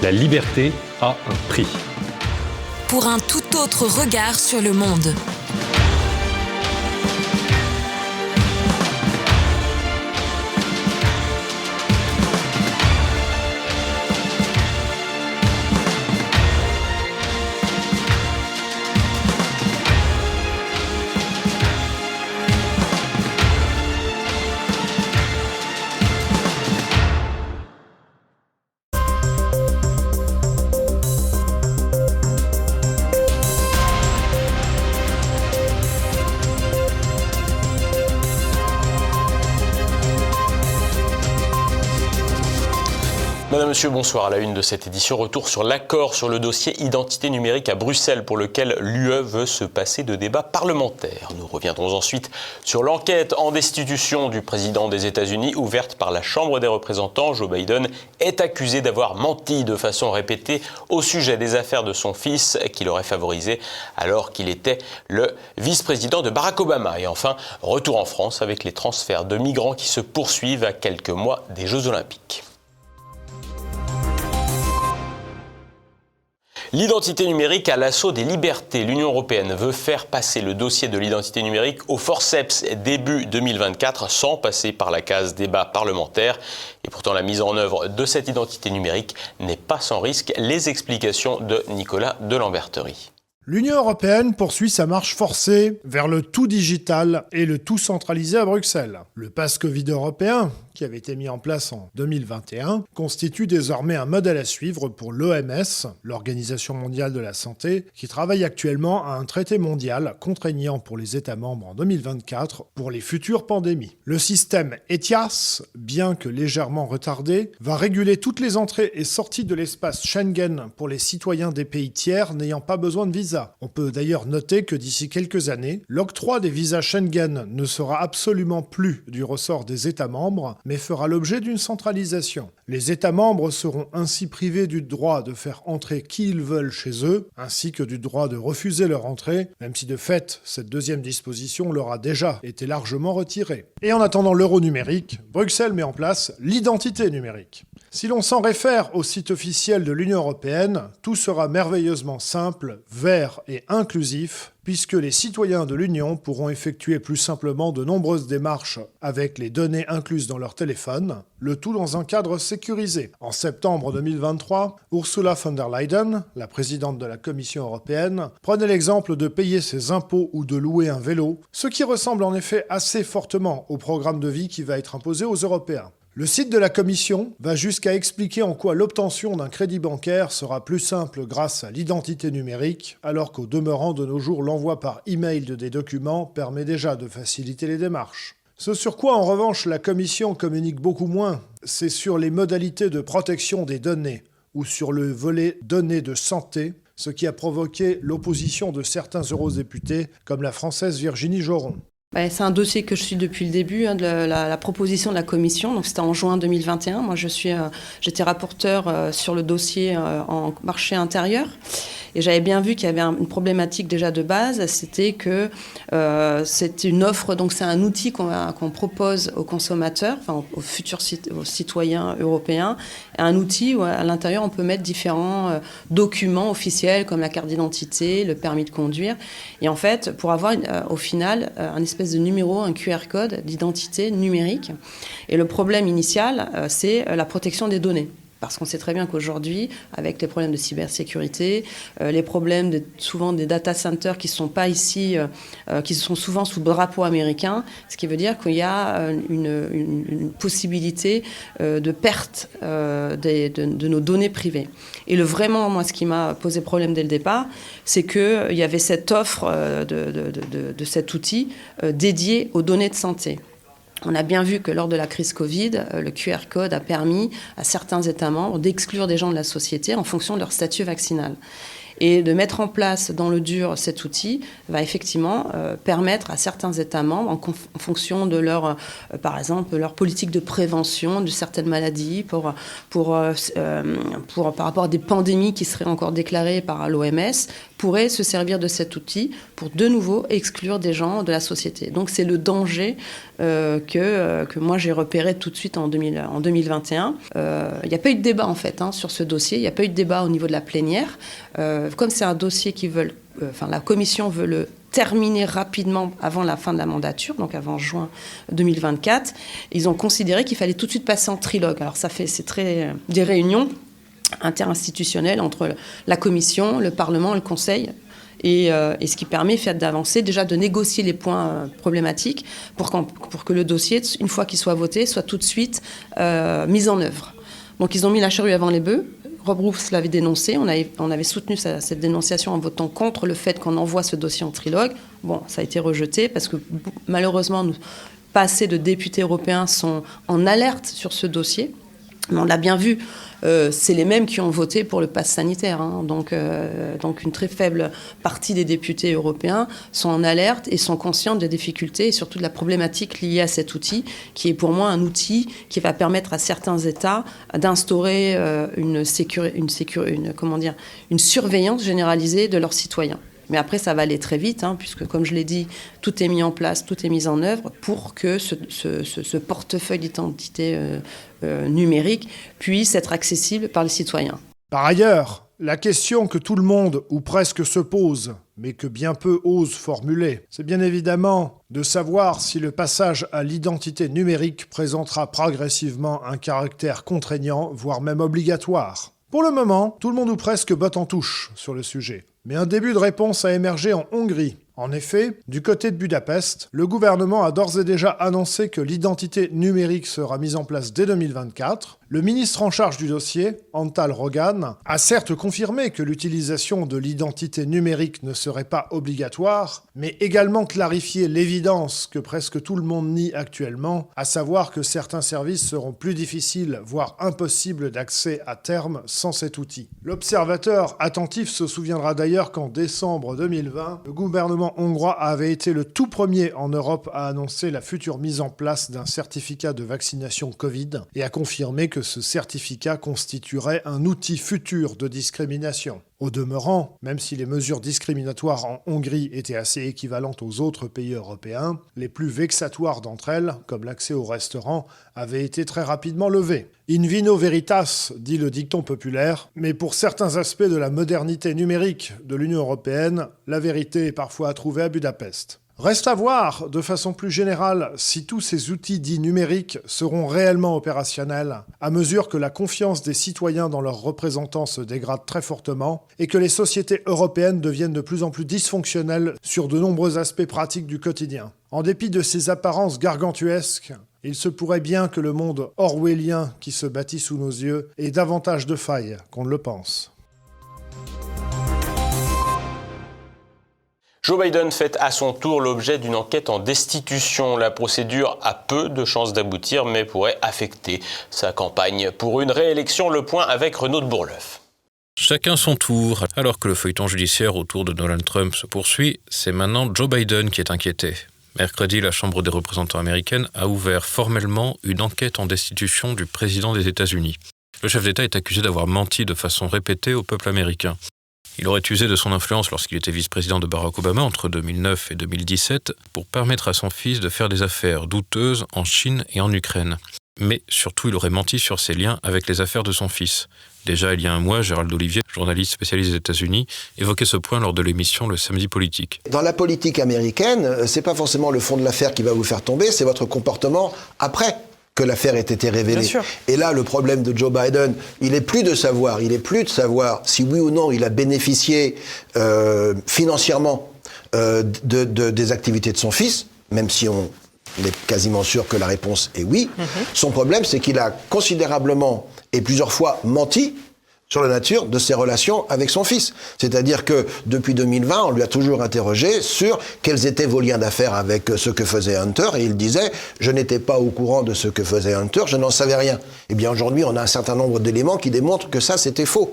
La liberté a un prix. Pour un tout autre regard sur le monde. Monsieur, bonsoir. À la une de cette édition, retour sur l'accord sur le dossier identité numérique à Bruxelles pour lequel l'UE veut se passer de débat parlementaire. Nous reviendrons ensuite sur l'enquête en destitution du président des États-Unis ouverte par la Chambre des représentants. Joe Biden est accusé d'avoir menti de façon répétée au sujet des affaires de son fils qu'il aurait favorisé alors qu'il était le vice-président de Barack Obama. Et enfin, retour en France avec les transferts de migrants qui se poursuivent à quelques mois des Jeux olympiques. L'identité numérique à l'assaut des libertés. L'Union européenne veut faire passer le dossier de l'identité numérique au forceps début 2024 sans passer par la case débat parlementaire. Et pourtant, la mise en œuvre de cette identité numérique n'est pas sans risque. Les explications de Nicolas Delamberterie. L'Union européenne poursuit sa marche forcée vers le tout digital et le tout centralisé à Bruxelles. Le pass Covid européen, qui avait été mis en place en 2021, constitue désormais un modèle à suivre pour l'OMS, l'Organisation mondiale de la santé, qui travaille actuellement à un traité mondial contraignant pour les États membres en 2024 pour les futures pandémies. Le système ETIAS, bien que légèrement retardé, va réguler toutes les entrées et sorties de l'espace Schengen pour les citoyens des pays tiers n'ayant pas besoin de visa. On peut d'ailleurs noter que d'ici quelques années, l'octroi des visas Schengen ne sera absolument plus du ressort des États membres, mais fera l'objet d'une centralisation. Les États membres seront ainsi privés du droit de faire entrer qui ils veulent chez eux, ainsi que du droit de refuser leur entrée, même si de fait, cette deuxième disposition leur a déjà été largement retirée. Et en attendant l'euro numérique, Bruxelles met en place l'identité numérique. Si l'on s'en réfère au site officiel de l'Union européenne, tout sera merveilleusement simple, vert et inclusif, puisque les citoyens de l'Union pourront effectuer plus simplement de nombreuses démarches avec les données incluses dans leur téléphone, le tout dans un cadre sécurisé. En septembre 2023, Ursula von der Leyen, la présidente de la Commission européenne, prenait l'exemple de payer ses impôts ou de louer un vélo, ce qui ressemble en effet assez fortement au programme de vie qui va être imposé aux Européens. Le site de la Commission va jusqu'à expliquer en quoi l'obtention d'un crédit bancaire sera plus simple grâce à l'identité numérique, alors qu'au demeurant de nos jours l'envoi par email de des documents permet déjà de faciliter les démarches. Ce sur quoi en revanche la Commission communique beaucoup moins, c'est sur les modalités de protection des données, ou sur le volet données de santé, ce qui a provoqué l'opposition de certains eurodéputés, comme la française Virginie Joron. C'est un dossier que je suis depuis le début, hein, de la, proposition de la Commission. Donc c'était en juin 2021. Moi, je suis, euh, j'étais rapporteur euh, sur le dossier euh, en marché intérieur. Et j'avais bien vu qu'il y avait une problématique déjà de base, c'était que c'est une offre, donc c'est un outil qu'on propose aux consommateurs, enfin aux, futurs citoyens européens, un outil où à l'intérieur on peut mettre différents documents officiels comme la carte d'identité, le permis de conduire. Et en fait, pour avoir au final un espèce de numéro, un QR code d'identité numérique. Et le problème initial, c'est la protection des données. Parce qu'on sait très bien qu'aujourd'hui, avec les problèmes de cybersécurité, euh, les problèmes souvent des data centers qui ne sont pas ici, euh, euh, qui sont souvent sous drapeau américain, ce qui veut dire qu'il y a une, possibilité de perte de, nos données privées. Et le vraiment, moi, ce qui m'a posé problème dès le départ, c'est qu'il y avait cette offre de cet outil dédié aux données de santé. On a bien vu que lors de la crise Covid, euh, le QR code a permis à certains États membres d'exclure des gens de la société en fonction de leur statut vaccinal. Et de mettre en place dans le dur cet outil va effectivement euh, permettre à certains États membres, en, fonction de leur, euh, par exemple, leur politique de prévention de certaines maladies, pour, pour, euh, pour, par rapport à des pandémies qui seraient encore déclarées par l'OMS, pourraient se servir de cet outil pour de nouveau exclure des gens de la société. Donc c'est le danger que, que moi j'ai repéré tout de suite en, 2000, en 2021. Il n'y a pas eu de débat en fait hein, sur ce dossier, il n'y a pas eu de débat au niveau de la plénière. Comme c'est un dossier qui veulent euh, enfin, la commission veut le terminer rapidement avant la fin de la mandature, donc avant juin 2024. Ils ont considéré qu'il fallait tout de suite passer en trilogue. Alors ça fait, c'est très euh, des réunions interinstitutionnelles entre la commission, le Parlement le Conseil. Et, euh, ce qui permet d'avancer, déjà de négocier les points problématiques pour, pour, que le dossier, une fois qu'il soit voté, soit tout de suite mis en œuvre. Donc ils ont mis la charrue avant les bœufs. Rob Roufs l'avait dénoncé. On avait, on avait soutenu cette dénonciation en votant contre le fait qu'on envoie ce dossier en trilogue. Bon, ça a été rejeté parce que malheureusement, pas assez de députés européens sont en alerte sur ce dossier. Mais on l'a bien vu, euh, c'est les mêmes qui ont voté pour le pass sanitaire. Hein. Donc, euh, donc une très faible partie des députés européens sont en alerte et sont conscients des difficultés et surtout de la problématique liée à cet outil, qui est pour moi un outil qui va permettre à certains États d'instaurer euh, une, une, une, une surveillance généralisée de leurs citoyens. Mais après, ça va aller très vite, hein, puisque, comme je l'ai dit, tout est mis en place, tout est mis en œuvre pour que ce, portefeuille d'identité euh, euh, numérique puisse être accessible par les citoyens. Par ailleurs, la question que tout le monde, ou presque, se pose, mais que bien peu osent formuler, c'est bien évidemment de savoir si le passage à l'identité numérique présentera progressivement un caractère contraignant, voire même obligatoire. Pour le moment, tout le monde ou presque botte en touche sur le sujet. Mais un début de réponse a émergé en Hongrie, en effet, du côté de Budapest, le gouvernement a d'ores et déjà annoncé que l'identité numérique sera mise en place dès 2024. Le ministre en charge du dossier, Antal Rogan, a certes confirmé que l'utilisation de l'identité numérique ne serait pas obligatoire, mais également clarifié l'évidence que presque tout le monde nie actuellement, à savoir que certains services seront plus difficiles, voire impossibles d'accès à terme sans cet outil. L'observateur attentif se souviendra d'ailleurs qu'en décembre 2020, le gouvernement hongrois avait été le tout premier en Europe à annoncer la future mise en place d'un certificat de vaccination Covid et à confirmer que ce certificat constituerait un outil futur de discrimination. Au demeurant, même si les mesures discriminatoires en Hongrie étaient assez équivalentes aux autres pays européens, les plus vexatoires d'entre elles, comme l'accès au restaurant, avaient été très rapidement levées. In vino veritas, dit le dicton populaire, mais pour certains aspects de la modernité numérique de l'Union européenne, la vérité est parfois à trouver à Budapest. Reste à voir, de façon plus générale, si tous ces outils dits numériques seront réellement opérationnels à mesure que la confiance des citoyens dans leurs représentants se dégrade très fortement et que les sociétés européennes deviennent de plus en plus dysfonctionnelles sur de nombreux aspects pratiques du quotidien. En dépit de ces apparences gargantuesques, il se pourrait bien que le monde orwellien qui se bâtit sous nos yeux ait davantage de failles qu'on ne le pense. Joe Biden fait à son tour l'objet d'une enquête en destitution. La procédure a peu de chances d'aboutir, mais pourrait affecter sa campagne pour une réélection. Le point avec Renaud de Bourleuf. Chacun son tour. Alors que le feuilleton judiciaire autour de Donald Trump se poursuit, c'est maintenant Joe Biden qui est inquiété. Mercredi, la Chambre des représentants américaine a ouvert formellement une enquête en destitution du président des États-Unis. Le chef d'État est accusé d'avoir menti de façon répétée au peuple américain. Il aurait usé de son influence lorsqu'il était vice-président de Barack Obama entre 2009 et 2017 pour permettre à son fils de faire des affaires douteuses en Chine et en Ukraine. Mais surtout, il aurait menti sur ses liens avec les affaires de son fils. Déjà il y a un mois, Gérald Olivier, journaliste spécialisé des États-Unis, évoquait ce point lors de l'émission Le Samedi Politique. Dans la politique américaine, c'est pas forcément le fond de l'affaire qui va vous faire tomber, c'est votre comportement après que l'affaire ait été révélée. Et là, le problème de Joe Biden, il est plus de savoir, il est plus de savoir si oui ou non il a bénéficié euh, financièrement euh, de, des activités de son fils, même si on est quasiment sûr que la réponse est oui. Mhm. Son problème, c'est qu'il a considérablement et plusieurs fois menti sur la nature de ses relations avec son fils. C'est-à-dire que depuis 2020, on lui a toujours interrogé sur quels étaient vos liens d'affaires avec ce que faisait Hunter, et il disait je n'étais pas au courant de ce que faisait Hunter, je n'en savais rien. Eh bien aujourd'hui, on a un certain nombre d'éléments qui démontrent que ça, c'était faux.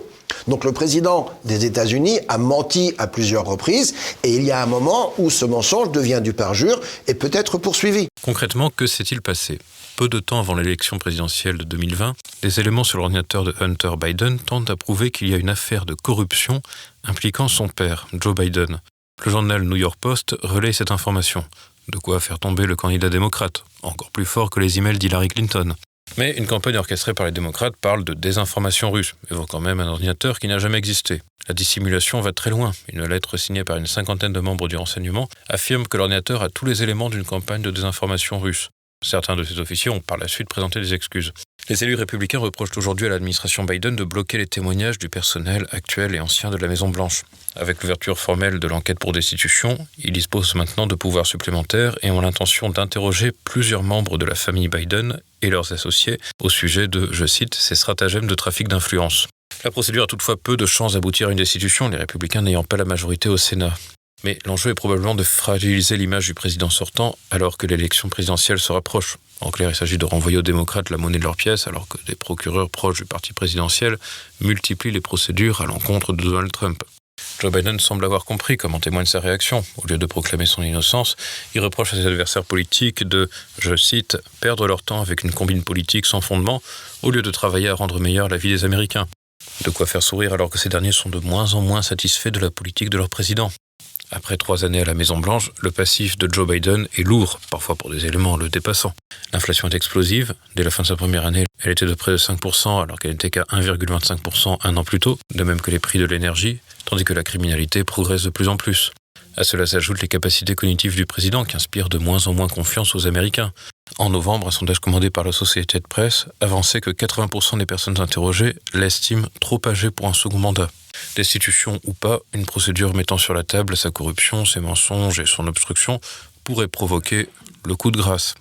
Donc le président des États-Unis a menti à plusieurs reprises et il y a un moment où ce mensonge devient du perjure et peut être poursuivi. Concrètement, que s'est-il passé? Peu de temps avant l'élection présidentielle de 2020, des éléments sur l'ordinateur de Hunter Biden tentent à prouver qu'il y a une affaire de corruption impliquant son père, Joe Biden. Le journal New York Post relaie cette information. De quoi faire tomber le candidat démocrate, encore plus fort que les emails d'Hillary Clinton. Mais une campagne orchestrée par les démocrates parle de désinformation russe, évoquant même un ordinateur qui n'a jamais existé. La dissimulation va très loin. Une lettre signée par une cinquantaine de membres du renseignement affirme que l'ordinateur a tous les éléments d'une campagne de désinformation russe. Certains de ces officiers ont par la suite présenté des excuses. Les élus républicains reprochent aujourd'hui à l'administration Biden de bloquer les témoignages du personnel actuel et ancien de la Maison-Blanche. Avec l'ouverture formelle de l'enquête pour destitution, ils disposent maintenant de pouvoirs supplémentaires et ont l'intention d'interroger plusieurs membres de la famille Biden et leurs associés au sujet de, je cite, ces stratagèmes de trafic d'influence. La procédure a toutefois peu de chances d'aboutir à une destitution, les républicains n'ayant pas la majorité au Sénat. Mais l'enjeu est probablement de fragiliser l'image du président sortant alors que l'élection présidentielle se rapproche. En clair, il s'agit de renvoyer aux démocrates la monnaie de leur pièce alors que des procureurs proches du parti présidentiel multiplient les procédures à l'encontre de Donald Trump. Joe Biden semble avoir compris, comme en témoigne sa réaction. Au lieu de proclamer son innocence, il reproche à ses adversaires politiques de, je cite, perdre leur temps avec une combine politique sans fondement au lieu de travailler à rendre meilleure la vie des Américains. De quoi faire sourire alors que ces derniers sont de moins en moins satisfaits de la politique de leur président. Après trois années à la Maison-Blanche, le passif de Joe Biden est lourd, parfois pour des éléments le dépassant. L'inflation est explosive. Dès la fin de sa première année, elle était de près de 5%, alors qu'elle n'était qu'à 1,25% un an plus tôt, de même que les prix de l'énergie, tandis que la criminalité progresse de plus en plus. À cela s'ajoutent les capacités cognitives du président qui inspirent de moins en moins confiance aux Américains. En novembre, un sondage commandé par la société de presse avançait que 80% des personnes interrogées l'estiment trop âgé pour un second mandat. Destitution ou pas, une procédure mettant sur la table sa corruption, ses mensonges et son obstruction pourrait provoquer le coup de grâce.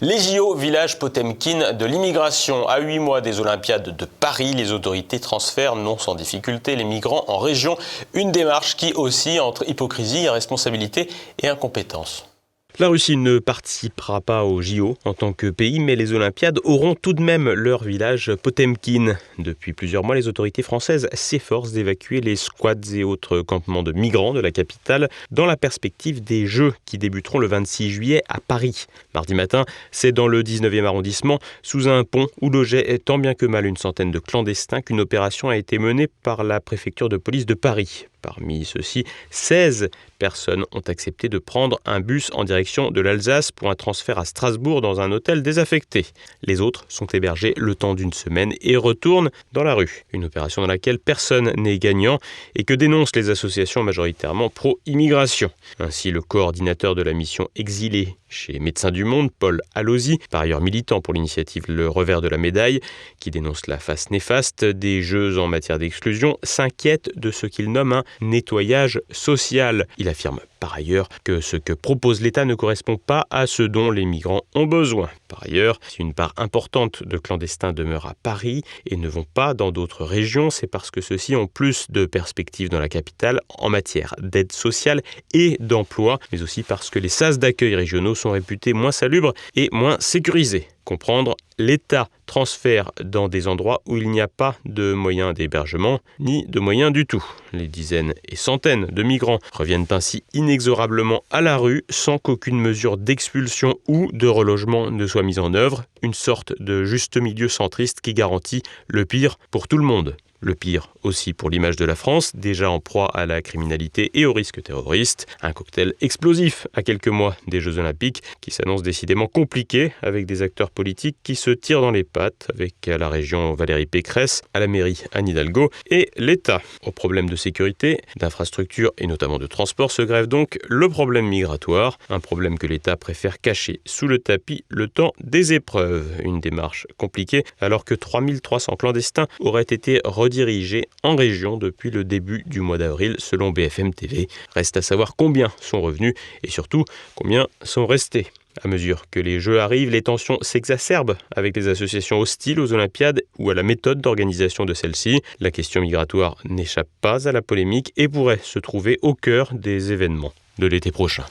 Les JO, village Potemkin de l'immigration. À huit mois des Olympiades de Paris, les autorités transfèrent non sans difficulté les migrants en région. Une démarche qui oscille entre hypocrisie, responsabilité et incompétence. La Russie ne participera pas au JO en tant que pays, mais les Olympiades auront tout de même leur village Potemkin. Depuis plusieurs mois, les autorités françaises s'efforcent d'évacuer les squats et autres campements de migrants de la capitale dans la perspective des Jeux qui débuteront le 26 juillet à Paris. Mardi matin, c'est dans le 19e arrondissement, sous un pont où logeait tant bien que mal une centaine de clandestins qu'une opération a été menée par la préfecture de police de Paris. Parmi ceux-ci, 16 personnes ont accepté de prendre un bus en direction de l'Alsace pour un transfert à Strasbourg dans un hôtel désaffecté. Les autres sont hébergés le temps d'une semaine et retournent dans la rue. Une opération dans laquelle personne n'est gagnant et que dénoncent les associations majoritairement pro-immigration. Ainsi, le coordinateur de la mission exilée chez Médecins du Monde, Paul Allosi, par ailleurs militant pour l'initiative Le Revers de la Médaille, qui dénonce la face néfaste des jeux en matière d'exclusion, s'inquiète de ce qu'il nomme un nettoyage social. Il affirme par ailleurs que ce que propose l'État ne correspond pas à ce dont les migrants ont besoin. Par ailleurs, si une part importante de clandestins demeure à Paris et ne vont pas dans d'autres régions, c'est parce que ceux-ci ont plus de perspectives dans la capitale en matière d'aide sociale et d'emploi, mais aussi parce que les sas d'accueil régionaux sont réputés moins salubres et moins sécurisés comprendre, l'État transfère dans des endroits où il n'y a pas de moyens d'hébergement, ni de moyens du tout. Les dizaines et centaines de migrants reviennent ainsi inexorablement à la rue sans qu'aucune mesure d'expulsion ou de relogement ne soit mise en œuvre, une sorte de juste milieu centriste qui garantit le pire pour tout le monde. Le pire aussi pour l'image de la France, déjà en proie à la criminalité et au risque terroriste. Un cocktail explosif à quelques mois des Jeux Olympiques qui s'annonce décidément compliqué avec des acteurs politiques qui se tirent dans les pattes avec la région Valérie Pécresse, à la mairie Anne Hidalgo et l'État. Au problème de sécurité, d'infrastructure et notamment de transport se grève donc le problème migratoire, un problème que l'État préfère cacher sous le tapis le temps des épreuves. Une démarche compliquée alors que 3300 clandestins auraient été dirigés en région depuis le début du mois d'avril selon BFM TV. Reste à savoir combien sont revenus et surtout combien sont restés. À mesure que les Jeux arrivent, les tensions s'exacerbent avec les associations hostiles aux Olympiades ou à la méthode d'organisation de celles-ci. La question migratoire n'échappe pas à la polémique et pourrait se trouver au cœur des événements de l'été prochain.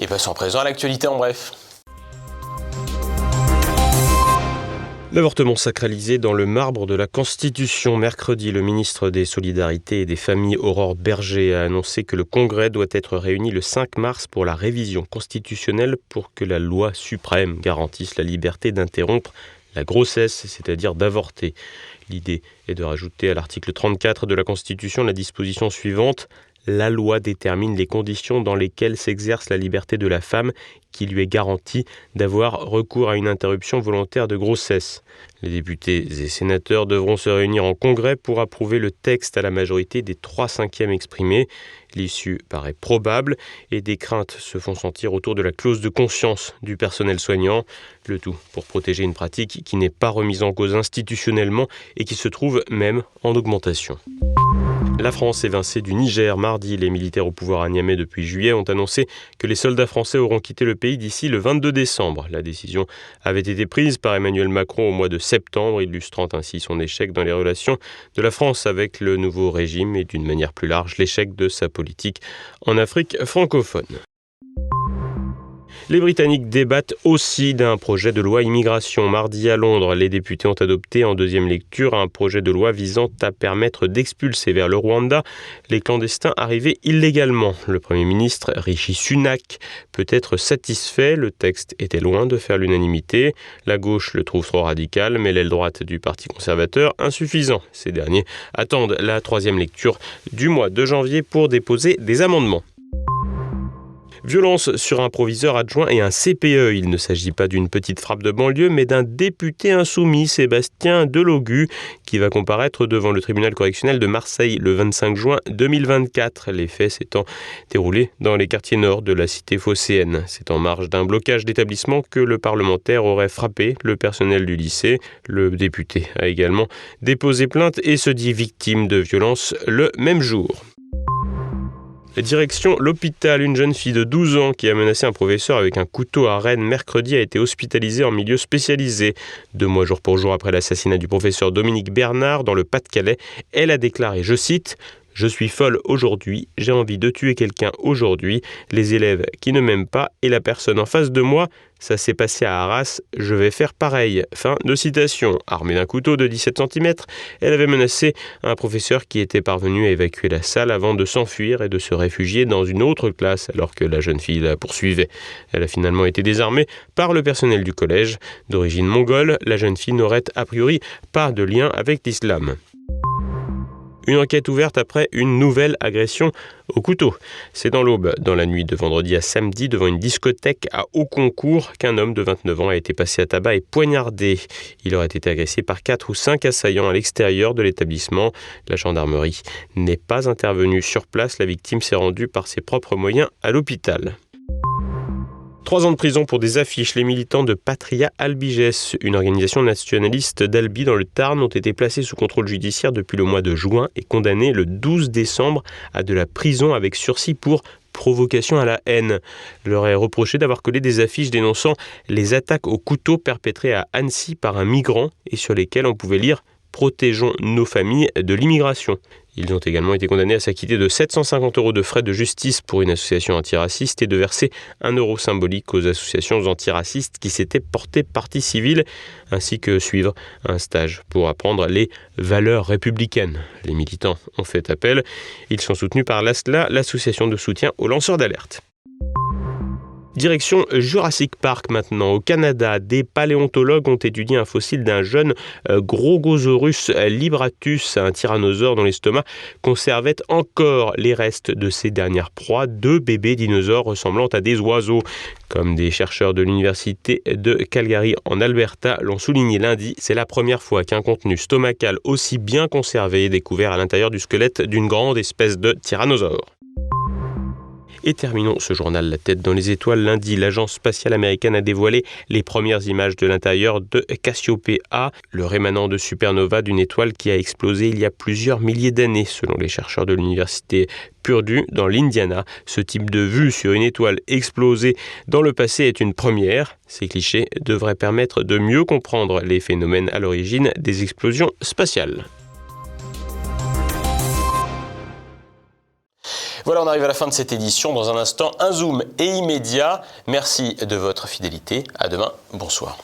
Et passons à présent à l'actualité en bref. L'avortement sacralisé dans le marbre de la Constitution. Mercredi, le ministre des Solidarités et des Familles, Aurore Berger, a annoncé que le Congrès doit être réuni le 5 mars pour la révision constitutionnelle pour que la loi suprême garantisse la liberté d'interrompre la grossesse, c'est-à-dire d'avorter. L'idée est de rajouter à l'article 34 de la Constitution la disposition suivante la loi détermine les conditions dans lesquelles s'exerce la liberté de la femme qui lui est garantie d'avoir recours à une interruption volontaire de grossesse. Les députés et sénateurs devront se réunir en congrès pour approuver le texte à la majorité des trois cinquièmes exprimés. L'issue paraît probable et des craintes se font sentir autour de la clause de conscience du personnel soignant, le tout pour protéger une pratique qui n'est pas remise en cause institutionnellement et qui se trouve même en augmentation. La France évincée du Niger mardi. Les militaires au pouvoir à Niamey depuis juillet ont annoncé que les soldats français auront quitté le pays d'ici le 22 décembre. La décision avait été prise par Emmanuel Macron au mois de septembre, illustrant ainsi son échec dans les relations de la France avec le nouveau régime et d'une manière plus large l'échec de sa politique en Afrique francophone. Les Britanniques débattent aussi d'un projet de loi immigration. Mardi à Londres, les députés ont adopté en deuxième lecture un projet de loi visant à permettre d'expulser vers le Rwanda les clandestins arrivés illégalement. Le Premier ministre Rishi Sunak peut être satisfait. Le texte était loin de faire l'unanimité. La gauche le trouve trop radical, mais l'aile droite du Parti conservateur insuffisant. Ces derniers attendent la troisième lecture du mois de janvier pour déposer des amendements. Violence sur un proviseur adjoint et un CPE. Il ne s'agit pas d'une petite frappe de banlieue, mais d'un député insoumis, Sébastien Delogu, qui va comparaître devant le tribunal correctionnel de Marseille le 25 juin 2024. Les faits s'étant déroulés dans les quartiers nord de la cité phocéenne. C'est en marge d'un blocage d'établissement que le parlementaire aurait frappé le personnel du lycée. Le député a également déposé plainte et se dit victime de violence le même jour. Direction l'hôpital, une jeune fille de 12 ans qui a menacé un professeur avec un couteau à Rennes mercredi a été hospitalisée en milieu spécialisé. Deux mois jour pour jour après l'assassinat du professeur Dominique Bernard dans le Pas-de-Calais, elle a déclaré, je cite, je suis folle aujourd'hui, j'ai envie de tuer quelqu'un aujourd'hui, les élèves qui ne m'aiment pas et la personne en face de moi, ça s'est passé à Arras, je vais faire pareil. Fin de citation. Armée d'un couteau de 17 cm, elle avait menacé un professeur qui était parvenu à évacuer la salle avant de s'enfuir et de se réfugier dans une autre classe alors que la jeune fille la poursuivait. Elle a finalement été désarmée par le personnel du collège. D'origine mongole, la jeune fille n'aurait a priori pas de lien avec l'islam. Une enquête ouverte après une nouvelle agression au couteau. C'est dans l'aube, dans la nuit de vendredi à samedi, devant une discothèque à haut concours, qu'un homme de 29 ans a été passé à tabac et poignardé. Il aurait été agressé par quatre ou cinq assaillants à l'extérieur de l'établissement. La gendarmerie n'est pas intervenue sur place. La victime s'est rendue par ses propres moyens à l'hôpital. Trois ans de prison pour des affiches. Les militants de Patria Albiges, une organisation nationaliste d'Albi dans le Tarn, ont été placés sous contrôle judiciaire depuis le mois de juin et condamnés le 12 décembre à de la prison avec sursis pour provocation à la haine. leur est reproché d'avoir collé des affiches dénonçant les attaques au couteau perpétrées à Annecy par un migrant et sur lesquelles on pouvait lire Protégeons nos familles de l'immigration. Ils ont également été condamnés à s'acquitter de 750 euros de frais de justice pour une association antiraciste et de verser un euro symbolique aux associations antiracistes qui s'étaient portées partie civile, ainsi que suivre un stage pour apprendre les valeurs républicaines. Les militants ont fait appel. Ils sont soutenus par l'ASLA, l'association de soutien aux lanceurs d'alerte. Direction Jurassic Park maintenant. Au Canada, des paléontologues ont étudié un fossile d'un jeune euh, Grogosaurus libratus, un tyrannosaure dont l'estomac conservait encore les restes de ses dernières proies, deux bébés dinosaures ressemblant à des oiseaux. Comme des chercheurs de l'université de Calgary en Alberta l'ont souligné lundi, c'est la première fois qu'un contenu stomacal aussi bien conservé est découvert à l'intérieur du squelette d'une grande espèce de tyrannosaure. Et terminons ce journal La tête dans les étoiles. Lundi, l'agence spatiale américaine a dévoilé les premières images de l'intérieur de Cassiope A, le rémanent de supernova d'une étoile qui a explosé il y a plusieurs milliers d'années, selon les chercheurs de l'université Purdue dans l'Indiana. Ce type de vue sur une étoile explosée dans le passé est une première. Ces clichés devraient permettre de mieux comprendre les phénomènes à l'origine des explosions spatiales. Voilà, on arrive à la fin de cette édition. Dans un instant, un zoom et immédiat. Merci de votre fidélité. À demain. Bonsoir.